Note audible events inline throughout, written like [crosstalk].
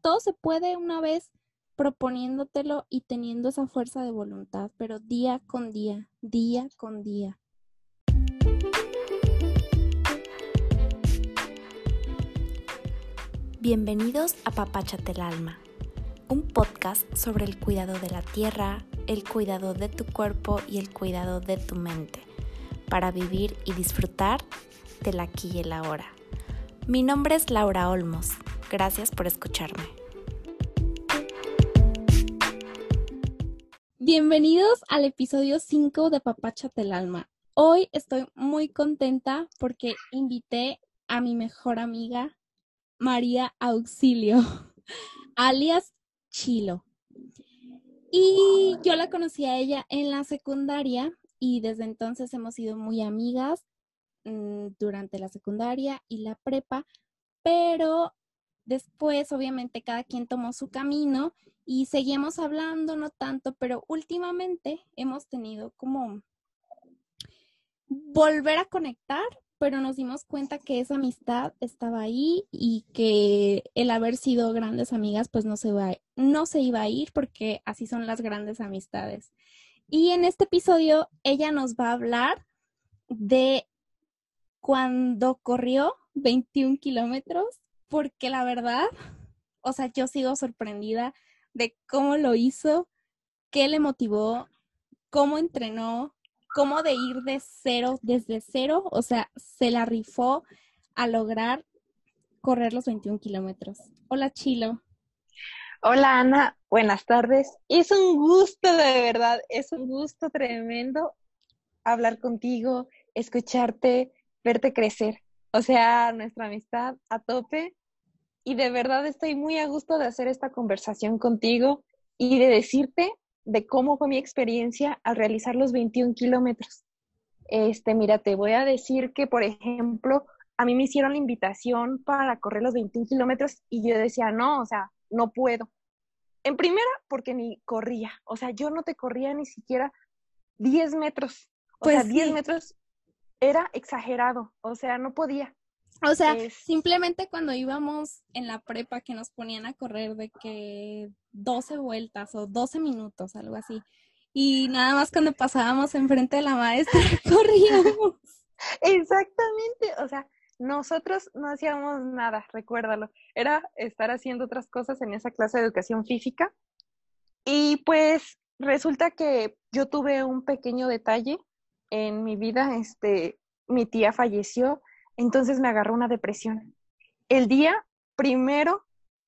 todo se puede una vez proponiéndotelo y teniendo esa fuerza de voluntad, pero día con día, día con día. Bienvenidos a Papáchate el Alma, un podcast sobre el cuidado de la tierra, el cuidado de tu cuerpo y el cuidado de tu mente, para vivir y disfrutar del aquí y el ahora. Mi nombre es Laura Olmos. Gracias por escucharme. Bienvenidos al episodio 5 de Papáchate el Alma. Hoy estoy muy contenta porque invité a mi mejor amiga, María Auxilio, [laughs] alias Chilo. Y yo la conocí a ella en la secundaria y desde entonces hemos sido muy amigas mm, durante la secundaria y la prepa, pero después obviamente cada quien tomó su camino y seguimos hablando, no tanto, pero últimamente hemos tenido como volver a conectar, pero nos dimos cuenta que esa amistad estaba ahí y que el haber sido grandes amigas pues no se, va, no se iba a ir porque así son las grandes amistades. Y en este episodio ella nos va a hablar de cuando corrió 21 kilómetros, porque la verdad, o sea, yo sigo sorprendida de cómo lo hizo, qué le motivó, cómo entrenó, cómo de ir de cero, desde cero, o sea, se la rifó a lograr correr los 21 kilómetros. Hola, Chilo. Hola, Ana. Buenas tardes. Es un gusto, de verdad, es un gusto tremendo hablar contigo, escucharte, verte crecer. O sea, nuestra amistad a tope y de verdad estoy muy a gusto de hacer esta conversación contigo y de decirte de cómo fue mi experiencia al realizar los 21 kilómetros. Este, mira, te voy a decir que, por ejemplo, a mí me hicieron la invitación para correr los 21 kilómetros y yo decía, no, o sea, no puedo. En primera, porque ni corría, o sea, yo no te corría ni siquiera 10 metros. O sea, 10 metros era exagerado, o sea, no podía. O sea, simplemente cuando íbamos en la prepa que nos ponían a correr de que 12 vueltas o 12 minutos, algo así. Y nada más cuando pasábamos enfrente de la maestra [laughs] corríamos. Exactamente, o sea, nosotros no hacíamos nada, recuérdalo. Era estar haciendo otras cosas en esa clase de educación física. Y pues resulta que yo tuve un pequeño detalle en mi vida, este, mi tía falleció entonces me agarró una depresión. El día primero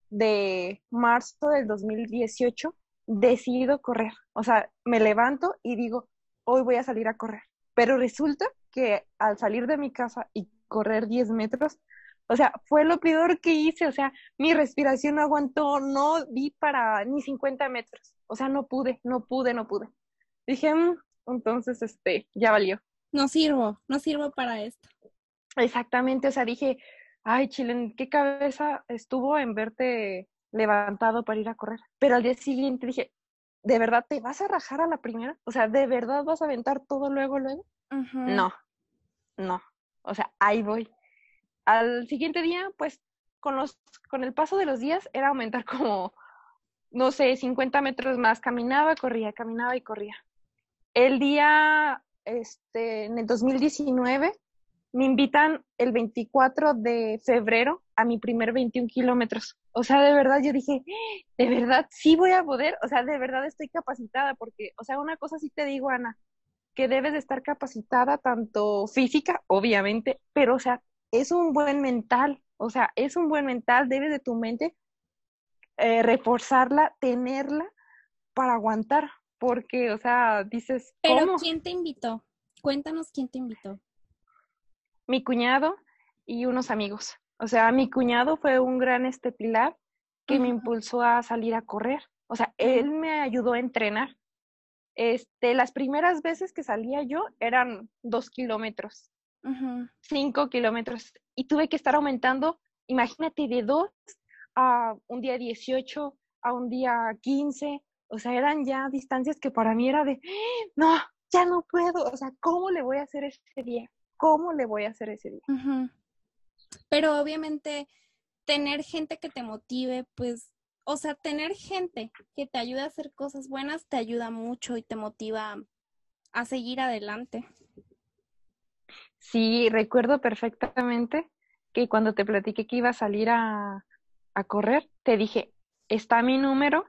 de marzo del 2018 decido correr. O sea, me levanto y digo, hoy voy a salir a correr. Pero resulta que al salir de mi casa y correr 10 metros, o sea, fue lo peor que hice. O sea, mi respiración no aguantó, no vi para ni 50 metros. O sea, no pude, no pude, no pude. Dije, mm, entonces, este, ya valió. No sirvo, no sirvo para esto. Exactamente, o sea, dije, ay, Chile, ¿qué cabeza estuvo en verte levantado para ir a correr? Pero al día siguiente dije, ¿de verdad te vas a rajar a la primera? O sea, ¿de verdad vas a aventar todo luego, luego? No, no, o sea, ahí voy. Al siguiente día, pues, con, los, con el paso de los días era aumentar [laughs] como, no sé, 50 metros más. Caminaba, corría, caminaba y corría. El día, este, en el 2019, me invitan el 24 de febrero a mi primer 21 kilómetros. O sea, de verdad yo dije, de verdad sí voy a poder, o sea, de verdad estoy capacitada porque, o sea, una cosa sí te digo, Ana, que debes de estar capacitada tanto física, obviamente, pero, o sea, es un buen mental, o sea, es un buen mental, debes de tu mente eh, reforzarla, tenerla para aguantar, porque, o sea, dices... Pero ¿quién te invitó? Cuéntanos quién te invitó mi cuñado y unos amigos. O sea, mi cuñado fue un gran este pilar que me impulsó a salir a correr. O sea, él me ayudó a entrenar. Este, las primeras veces que salía yo eran dos kilómetros, cinco kilómetros, y tuve que estar aumentando, imagínate, de dos a un día 18, a un día 15, o sea, eran ya distancias que para mí era de, no, ya no puedo, o sea, ¿cómo le voy a hacer ese día? ¿Cómo le voy a hacer ese día? Pero obviamente tener gente que te motive, pues o sea, tener gente que te ayude a hacer cosas buenas te ayuda mucho y te motiva a seguir adelante. Sí, recuerdo perfectamente que cuando te platiqué que iba a salir a, a correr, te dije, está mi número,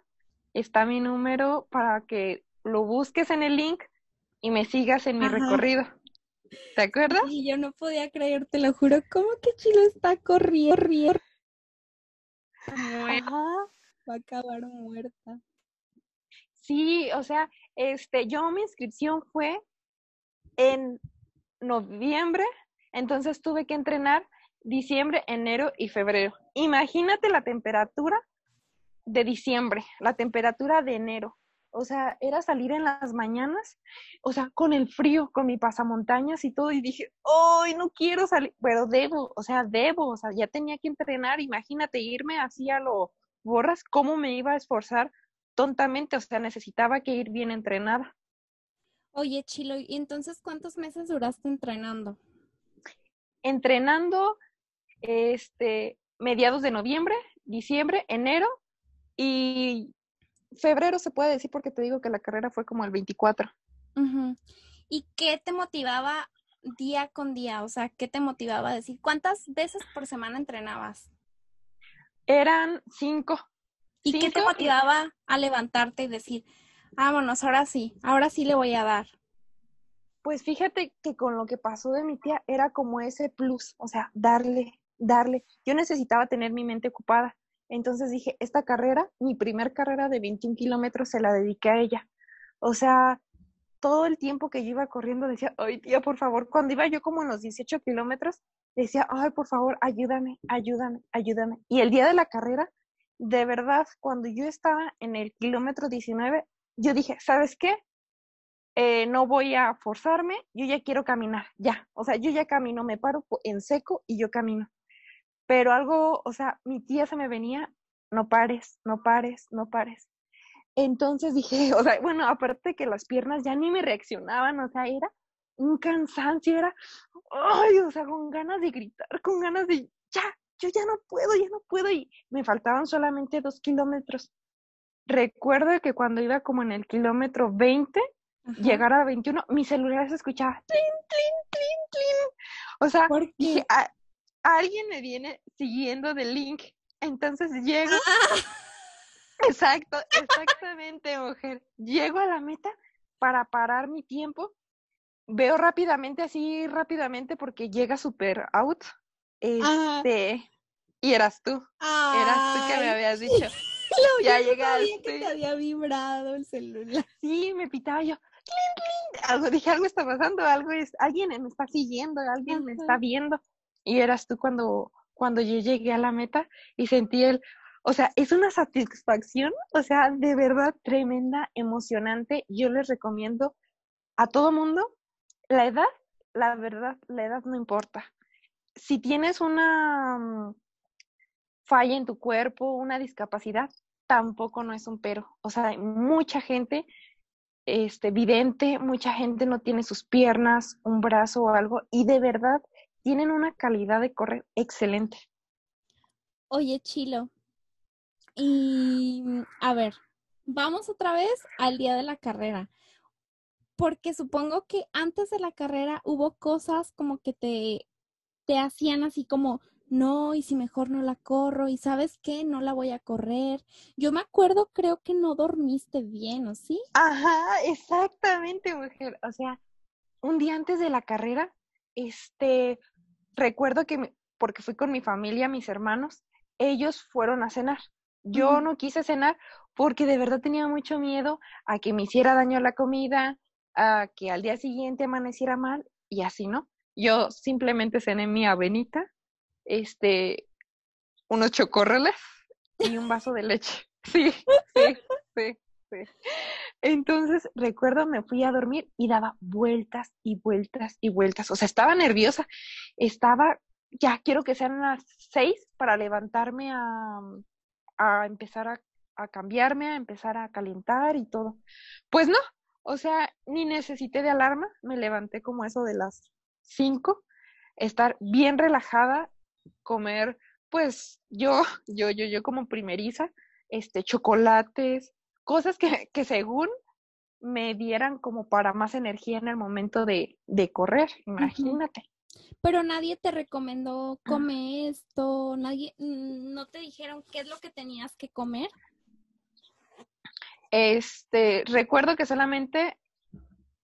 está mi número para que lo busques en el link y me sigas en mi recorrido. ¿Te acuerdas? Y yo no podía creer, te lo juro, ¿cómo que Chilo está corriendo? Va a acabar muerta. Sí, o sea, este, yo mi inscripción fue en noviembre, entonces tuve que entrenar diciembre, enero y febrero. Imagínate la temperatura de diciembre, la temperatura de enero. O sea, era salir en las mañanas, o sea, con el frío, con mi pasamontañas y todo, y dije, ¡ay, no quiero salir! Pero debo, o sea, debo, o sea, ya tenía que entrenar, imagínate irme así a lo borras, ¿cómo me iba a esforzar tontamente? O sea, necesitaba que ir bien entrenada. Oye, Chilo, ¿y entonces cuántos meses duraste entrenando? Entrenando, este, mediados de noviembre, diciembre, enero y febrero se puede decir porque te digo que la carrera fue como el 24. ¿Y qué te motivaba día con día? O sea, ¿qué te motivaba a decir? ¿Cuántas veces por semana entrenabas? Eran cinco. ¿Y qué te motivaba a levantarte y decir, vámonos, ahora sí, ahora sí le voy a dar? Pues fíjate que con lo que pasó de mi tía era como ese plus, o sea, darle, darle. Yo necesitaba tener mi mente ocupada. Entonces dije, esta carrera, mi primer carrera de 21 kilómetros, se la dediqué a ella. O sea, todo el tiempo que yo iba corriendo decía, ay tía, por favor, cuando iba yo como en los 18 kilómetros, decía, ay, por favor, ayúdame, ayúdame, ayúdame. Y el día de la carrera, de verdad, cuando yo estaba en el kilómetro 19, yo dije, ¿sabes qué? Eh, no voy a forzarme, yo ya quiero caminar, ya. O sea, yo ya camino, me paro en seco y yo camino pero algo, o sea, mi tía se me venía, no pares, no pares, no pares. Entonces dije, [laughs] o sea, bueno, aparte que las piernas ya ni me reaccionaban, o sea, era un cansancio, era, ay, o sea, con ganas de gritar, con ganas de, ya, yo ya no puedo, ya no puedo, y me faltaban solamente dos kilómetros. Recuerdo que cuando iba como en el kilómetro 20, llegar a 21, mi celular se escuchaba, tlin, tlin, tlin, tlin. O sea, dije, ah, alguien me viene siguiendo del link. Entonces llego. Ah. [laughs] Exacto, exactamente, mujer. Llego a la meta para parar mi tiempo. Veo rápidamente, así rápidamente, porque llega super out. Este, y eras tú. Eras tú que me habías [laughs] dicho. ya llegaste. que te había vibrado el celular. Sí, me pitaba yo. Algo, dije, algo está pasando, algo es, alguien me está siguiendo, alguien me está viendo y eras tú cuando, cuando yo llegué a la meta y sentí el, o sea, es una satisfacción, o sea, de verdad tremenda, emocionante. Yo les recomiendo a todo mundo, la edad, la verdad, la edad no importa. Si tienes una mm, falla en tu cuerpo, una discapacidad, tampoco no es un pero. O sea, mucha gente este, vidente, mucha gente no tiene sus piernas, un brazo o algo, y de verdad tienen una calidad de correr excelente. Oye, Chilo, y a ver, vamos otra vez al día de la carrera, porque supongo que antes de la carrera hubo cosas como que te, te hacían así como, no, y si mejor no la corro, y sabes qué, no la voy a correr. Yo me acuerdo, creo que no dormiste bien, ¿o sí? Ajá, exactamente, mujer. O sea, un día antes de la carrera, este, recuerdo que, porque fui con mi familia, mis hermanos, ellos fueron a cenar. Yo no quise cenar porque de verdad tenía mucho miedo a que me hiciera daño la comida, a que al día siguiente amaneciera mal y así, ¿no? Yo simplemente cené mi avenita, este, unos chocorreles y un vaso de leche. [laughs] Sí, sí, sí, sí. Entonces, recuerdo, me fui a dormir y daba vueltas y vueltas y vueltas. O sea, estaba nerviosa. Estaba, ya quiero que sean las seis para levantarme a, a empezar a, a cambiarme, a empezar a calentar y todo. Pues no, o sea, ni necesité de alarma. Me levanté como eso de las cinco. Estar bien relajada, comer, pues yo, yo, yo, yo como primeriza, este, chocolates, cosas que, que según me dieran como para más energía en el momento de, de correr, imagínate. Pero nadie te recomendó come esto, nadie, no te dijeron qué es lo que tenías que comer. Este, recuerdo que solamente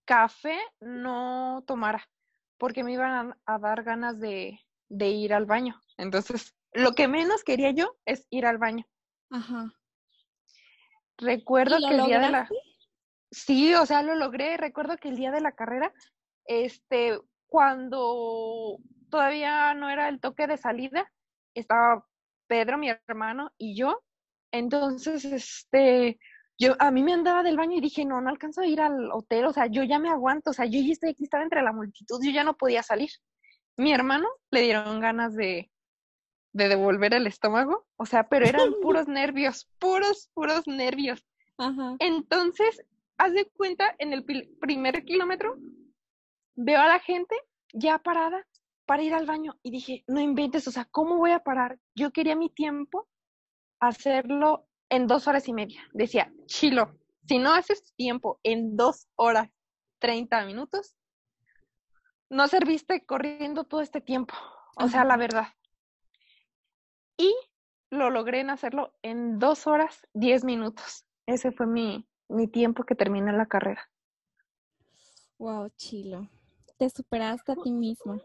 café no tomara, porque me iban a, dar ganas de, de, ir al baño. Entonces, lo que menos quería yo es ir al baño. Ajá. Recuerdo que el día de la... Sí, o sea, lo logré. Recuerdo que el día de la carrera, este, cuando todavía no era el toque de salida, estaba Pedro, mi hermano, y yo. Entonces, este, yo a mí me andaba del baño y dije, no, no alcanzo a ir al hotel, o sea, yo ya me aguanto, o sea, yo ya estoy aquí, estaba entre la multitud, yo ya no podía salir. Mi hermano le dieron ganas de, de devolver el estómago, o sea, pero eran [laughs] puros nervios, puros, puros nervios. Ajá. Entonces, haz de cuenta, en el primer kilómetro, veo a la gente ya parada para ir al baño y dije, no inventes, o sea, ¿cómo voy a parar? Yo quería mi tiempo hacerlo en dos horas y media. Decía, chilo, si no haces tiempo en dos horas, treinta minutos, no serviste corriendo todo este tiempo. O sea, la verdad. Y lo logré en hacerlo en dos horas, diez minutos. Ese fue mi, mi tiempo que terminé la carrera. Wow, chilo te superaste a ti misma.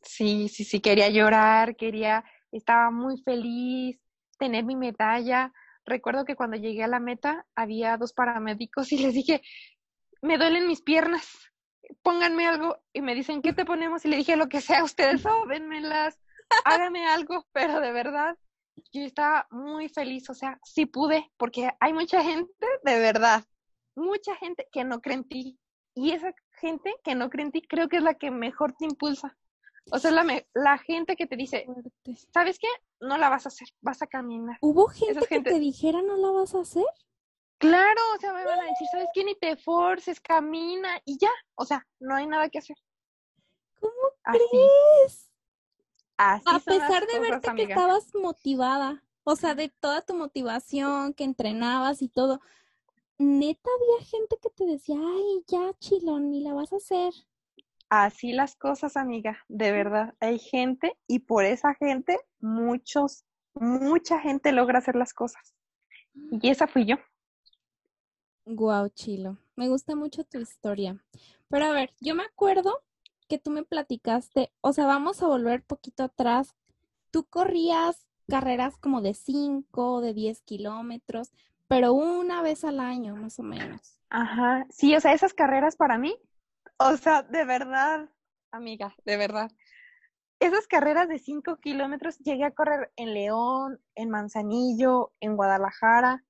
Sí, sí, sí, quería llorar, quería, estaba muy feliz, tener mi medalla. Recuerdo que cuando llegué a la meta había dos paramédicos y les dije, me duelen mis piernas, pónganme algo. Y me dicen, ¿qué te ponemos? Y le dije, lo que sea, ustedes [laughs] sóbenmelas, háganme algo, pero de verdad, yo estaba muy feliz, o sea, sí pude, porque hay mucha gente, de verdad, mucha gente que no cree en ti. Y esa gente que no cree en ti, creo que es la que mejor te impulsa. O sea, la, la gente que te dice, ¿sabes qué? No la vas a hacer, vas a caminar. ¿Hubo gente, que te dijera no la vas a hacer? Claro, o sea, me van a decir, ¿sabes qué? Ni te forces, camina y ya. O sea, no hay nada que hacer. ¿Cómo crees? Así a pesar de verte que estabas motivada, o sea, de toda tu motivación, que entrenabas y todo, neta había gente que te decía, ay, ya, chilón, ni la vas a hacer. Así las cosas, amiga, de verdad. Hay gente y por esa gente muchos, mucha gente logra hacer las cosas. Y esa fui yo. Guau, chilo. Me gusta mucho tu historia. Pero a ver, yo me acuerdo que tú me platicaste, o sea, vamos a volver poquito atrás. Tú corrías carreras como de 5, de 10 kilómetros, pero una vez al año, más o menos. Ajá, sí, o sea, esas carreras para mí, o sea, de verdad, amiga, de verdad. Esas carreras de 5 kilómetros llegué a correr en León, en Manzanillo, en Guadalajara,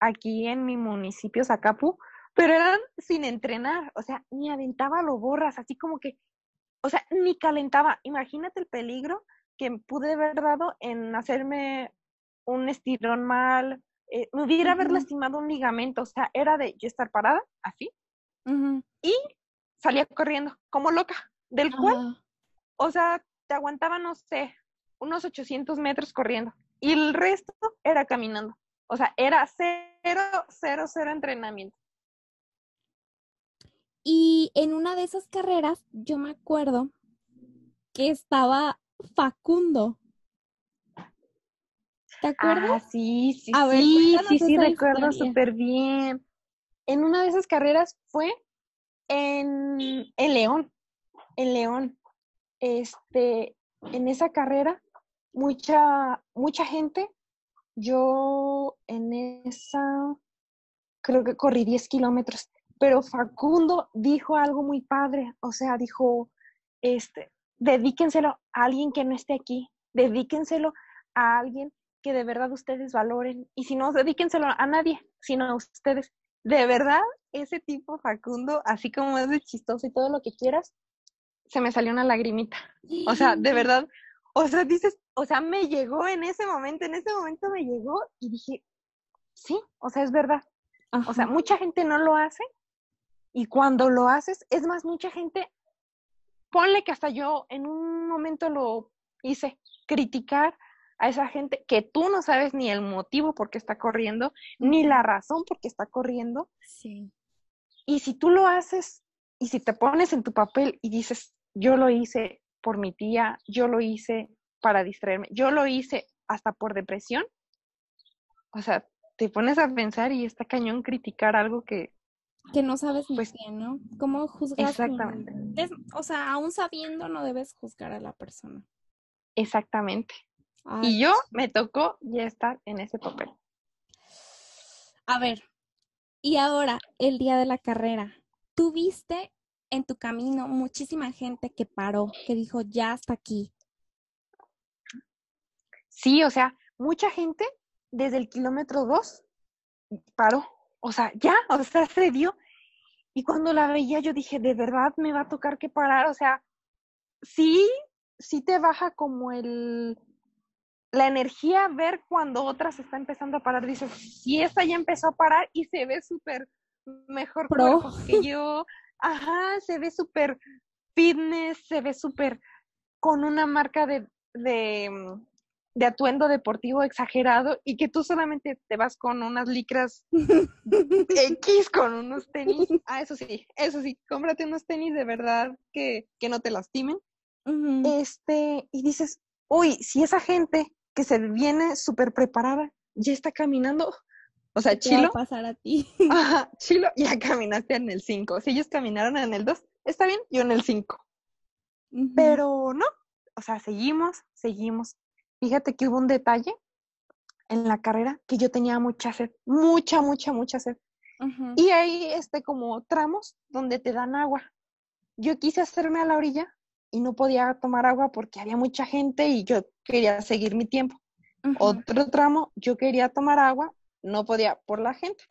aquí en mi municipio, Zacapu, pero eran sin entrenar, o sea, ni aventaba lo borras, así como que, o sea, ni calentaba. Imagínate el peligro que pude haber dado en hacerme un estirón mal, eh, me hubiera haber lastimado un ligamento, o sea, era de yo estar parada, así, y salía corriendo, como loca, del cual, o sea, te aguantaba, no sé, unos 800 metros corriendo, y el resto era caminando, o sea, era cero, cero, cero entrenamiento. Y en una de esas carreras, yo me acuerdo que estaba Facundo. ¿Te acuerdas? Ah, sí, sí, sí, sí, sí, recuerdo súper bien. En una de esas carreras fue en, en León, en León. Este, en esa carrera, mucha, mucha gente, yo en esa, creo que corrí 10 kilómetros, pero Facundo dijo algo muy padre, o sea, dijo, este, dedíquenselo a alguien que no esté aquí, dedíquenselo a alguien que de verdad ustedes valoren. Y si no, dedíquenselo a nadie, sino a ustedes. De verdad, ese tipo Facundo, así como es de chistoso y todo lo que quieras, se me salió una lagrimita. O sea, de verdad, o sea, dices, o sea, me llegó en ese momento, en ese momento me llegó y dije, sí, o sea, es verdad. O sea, mucha gente no lo hace y cuando lo haces, es más, mucha gente, ponle que hasta yo en un momento lo hice, criticar a esa gente que tú no sabes ni el motivo por qué está corriendo, ni la razón por qué está corriendo. Sí. Y si tú lo haces y si te pones en tu papel y dices, yo lo hice por mi tía, yo lo hice para distraerme, yo lo hice hasta por depresión, o sea, te pones a pensar y está cañón criticar algo que... Que no sabes ni Pues, qué, ¿no? ¿Cómo juzgar? Exactamente, o sea, aún sabiendo no debes juzgar a la persona. exactamente. Ay, Y yo me tocó ya estar en ese papel. A ver, y ahora, el día de la carrera, ¿tú viste en tu camino muchísima gente que paró, que dijo, ya hasta aquí? Sí, o sea, mucha gente desde el kilómetro dos paró. O sea, ya, o sea, se dio. Y cuando la veía, yo dije, de verdad me va a tocar que parar. O sea, sí, sí te baja como el la energía ver cuando otra se está empezando a parar. Dices, si esta ya empezó a parar y se ve súper mejor Pro. que yo. Ajá, se ve súper fitness, se ve súper con una marca de, de, de atuendo deportivo exagerado y que tú solamente te vas con unas licras X, con unos tenis. [laughs] Ah, eso sí, eso sí, cómprate unos tenis de verdad que, que no te lastimen. Este, y dices, uy, si esa gente que se viene súper preparada ya está caminando, o sea, ¿Qué te va a Chilo, pasar a ti? [laughs] ajá, Chilo, ya caminaste en el 5. Si ellos caminaron en el 2, está bien, yo en el 5. Ujú. Pero no, o sea, seguimos, seguimos. Fíjate que hubo un detalle en la carrera que yo tenía mucha sed, mucha, mucha, mucha sed. Y hay este como tramos donde te dan agua. Yo quise hacerme a la orilla y no podía tomar agua porque había mucha gente y yo quería seguir mi tiempo. Otro tramo, yo quería tomar agua, no podía por la gente.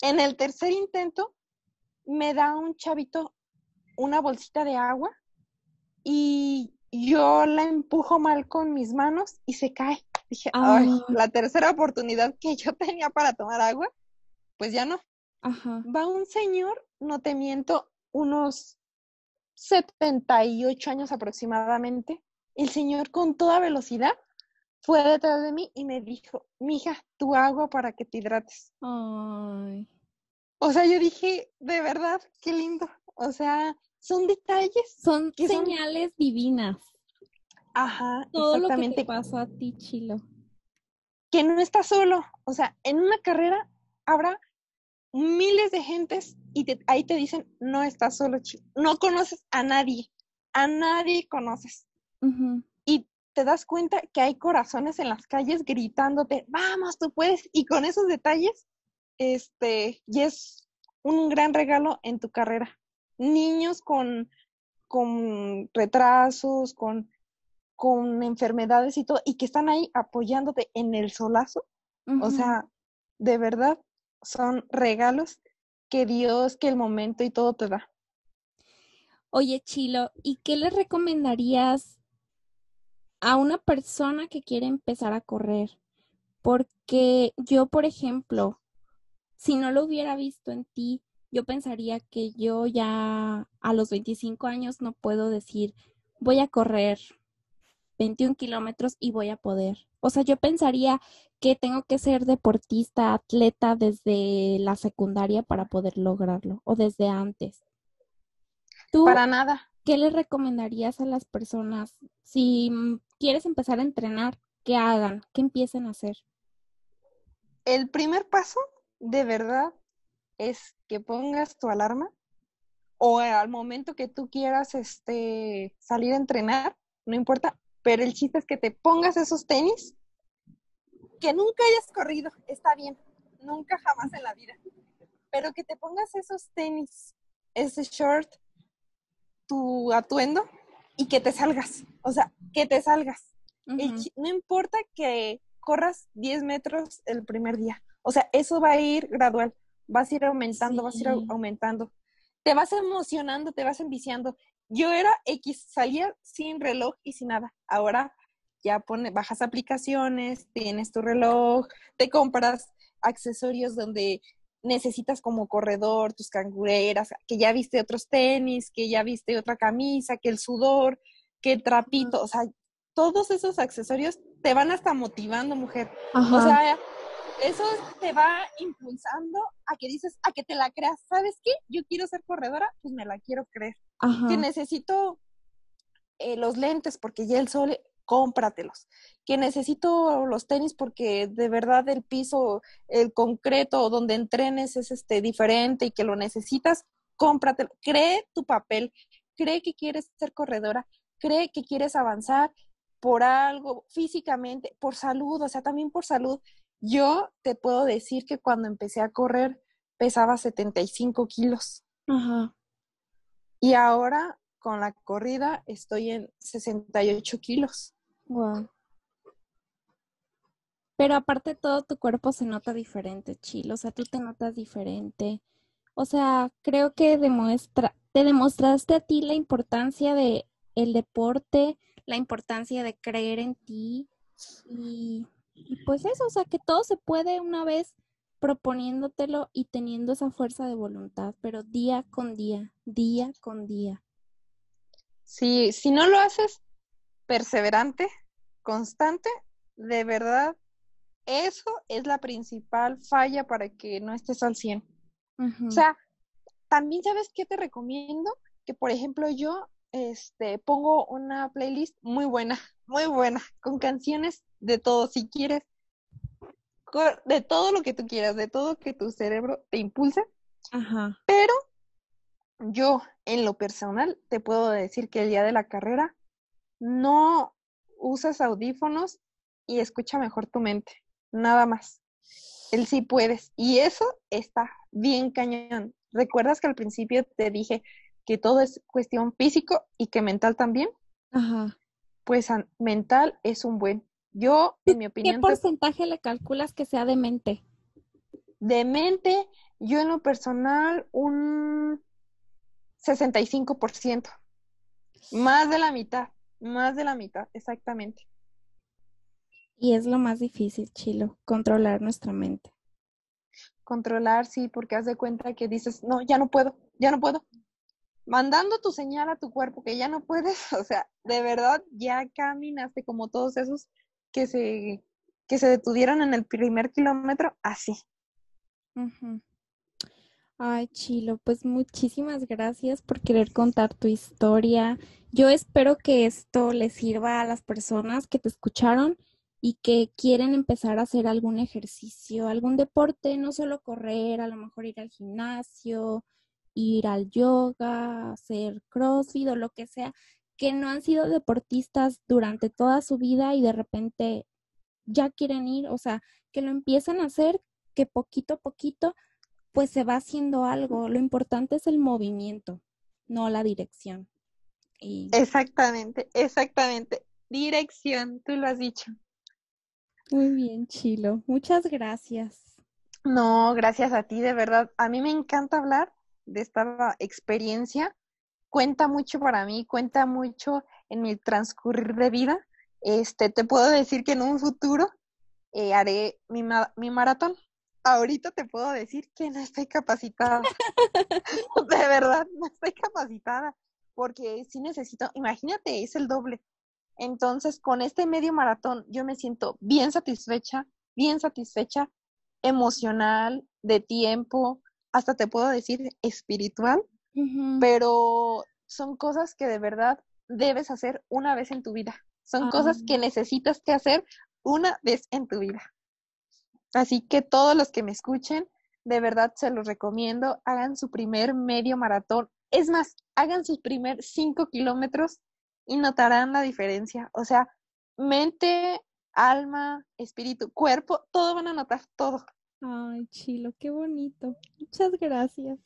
En el tercer intento, me da un chavito una bolsita de agua y yo la empujo mal con mis manos y se cae. Dije, ay, Ah. la tercera oportunidad que yo [laughs] tenía para tomar agua, pues ya no. Ajá. Va un señor, no te miento, unos 78 años aproximadamente. El señor con toda velocidad fue detrás de mí y me dijo, mija, tu agua para que te hidrates. Ay. O sea, yo dije, de verdad, qué lindo. O sea, son detalles. Son señales divinas. Ajá, Todo lo que exactamente. te pasó a ti, Chilo. que no estás solo. O sea, en una carrera habrá miles de gentes y te- ahí te dicen, no estás solo, chi- no conoces a nadie, a nadie conoces. Y te das cuenta que hay corazones en las calles gritándote, vamos, tú puedes. Y con esos detalles, este, y es un gran regalo en tu carrera. Niños con, con retrasos, con, con enfermedades y todo, y que están ahí apoyándote en el solazo. O sea, de verdad, son regalos que Dios, que el momento y todo te da. Oye, Chilo, ¿y qué le recomendarías a una persona que quiere empezar a correr? Porque yo, por ejemplo, si no lo hubiera visto en ti, yo pensaría que yo ya a los 25 años no puedo decir, voy a correr 21 kilómetros y voy a poder. O sea, yo pensaría que tengo que ser deportista, atleta desde la secundaria para poder lograrlo o desde antes. ¿Tú Para nada. qué le recomendarías a las personas si mm, quieres empezar a entrenar? ¿Qué hagan? ¿Qué empiecen a hacer? El primer paso, de verdad, es que pongas tu alarma o al momento que tú quieras este, salir a entrenar, no importa, pero el chiste es que te pongas esos tenis que nunca hayas corrido, está bien, nunca jamás en la vida, pero que te pongas esos tenis, ese short, tu atuendo y que te salgas, o sea, que te salgas. No importa que corras 10 metros el primer día. O sea, eso va a ir gradual. Vas a ir aumentando, vas a ir au- Sí. aumentando. Te vas emocionando, te vas enviciando. Yo era X, salía sin reloj y sin nada. Ahora ya pone, bajas aplicaciones, tienes tu reloj, te compras accesorios donde necesitas como corredor, tus cangureras, que ya viste otros tenis, que ya viste otra camisa, que el sudor, que el trapito, o sea, todos esos accesorios te van hasta motivando, mujer. O sea, eso te va impulsando a que dices, a que te la creas. ¿Sabes qué? Yo quiero ser corredora, pues me la quiero creer. Que necesito eh, los lentes porque ya el sol, cómpratelos. Que necesito los tenis porque de verdad el piso, el concreto donde entrenes es este diferente y que lo necesitas, cómpratelo. Cree tu papel, cree que quieres ser corredora, cree que quieres avanzar por algo físicamente, por salud, o sea, también por salud. Yo te puedo decir que cuando empecé a correr pesaba 75 kilos. Ajá. Y ahora con la corrida estoy en 68 kilos. Wow. Pero aparte todo tu cuerpo se nota diferente, Chilo. O sea, tú te notas diferente. O sea, creo que demuestra, te demostraste a ti la importancia de el deporte, la importancia de creer en ti y, pues eso, o sea, que todo se puede una vez proponiéndotelo y teniendo esa fuerza de voluntad, pero día con día, día con día. Sí, si no lo haces perseverante, constante, de verdad, eso es la principal falla para que no estés al 100. O sea, también sabes qué te recomiendo, que por ejemplo yo este, pongo una playlist muy buena, muy buena, con canciones de todo, si quieres, de todo lo que tú quieras, de todo que tu cerebro te impulse. Ajá. Pero yo, en lo personal, te puedo decir que el día de la carrera no usas audífonos y escucha mejor tu mente, nada más. Él sí puedes. Y eso está bien cañón. ¿Recuerdas que al principio te dije que todo es cuestión físico y que mental también. Ajá. Pues mental es un buen. Yo, en mi opinión. ¿Qué porcentaje le calculas que sea de mente? De mente, yo en lo personal, un 65%. Más de la mitad, más de la mitad, exactamente. Y es lo más difícil, Chilo, controlar nuestra mente. Controlar, sí, porque haz de cuenta que dices, no, ya no puedo, ya no puedo, mandando tu señal a tu cuerpo que ya no puedes, [laughs] o sea, de verdad ya caminaste como todos esos que se, que se detuvieron en el primer kilómetro, así. Ay, Chilo, pues muchísimas gracias por querer contar tu historia. Yo espero que esto les sirva a las personas que te escucharon y que quieren empezar a hacer algún ejercicio, algún deporte, no solo correr, a lo mejor ir al gimnasio, ir al yoga, hacer crossfit o lo que sea, que no han sido deportistas durante toda su vida y de repente ya quieren ir, o sea, que lo empiezan a hacer, que poquito a poquito pues se va haciendo algo. Lo importante es el movimiento, no la dirección. Exactamente, exactamente. Dirección, tú lo has dicho. Muy bien, Chilo. Muchas gracias. No, gracias a ti, de verdad. A mí me encanta hablar de esta experiencia cuenta mucho para mí, cuenta mucho en mi transcurrir de vida. Este, te puedo decir que en un futuro eh, haré mi, mi maratón. Ahorita te puedo decir que no estoy capacitada. [laughs] de verdad, no estoy capacitada. Porque si necesito, imagínate, es el doble. Entonces, con este medio maratón, yo me siento bien satisfecha, bien satisfecha, emocional, de tiempo, hasta te puedo decir espiritual, pero son cosas que de verdad debes hacer una vez en tu vida. Son cosas que necesitas que hacer una vez en tu vida. Así que todos los que me escuchen, de verdad se los recomiendo, hagan su primer medio maratón. Es más, hagan sus primer cinco kilómetros y notarán la diferencia. O sea, mente, alma, espíritu, cuerpo, todo van a notar, todo. Ay, Chilo, qué bonito. Muchas gracias.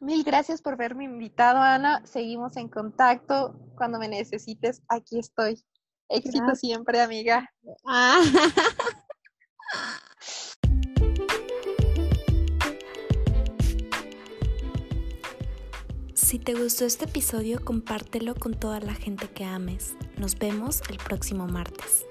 Mil gracias por verme invitado, Ana. Seguimos en contacto. Cuando me necesites, aquí estoy. Éxito siempre, amiga. Ah. Si te gustó este episodio, compártelo con toda la gente que ames. Nos vemos el próximo martes.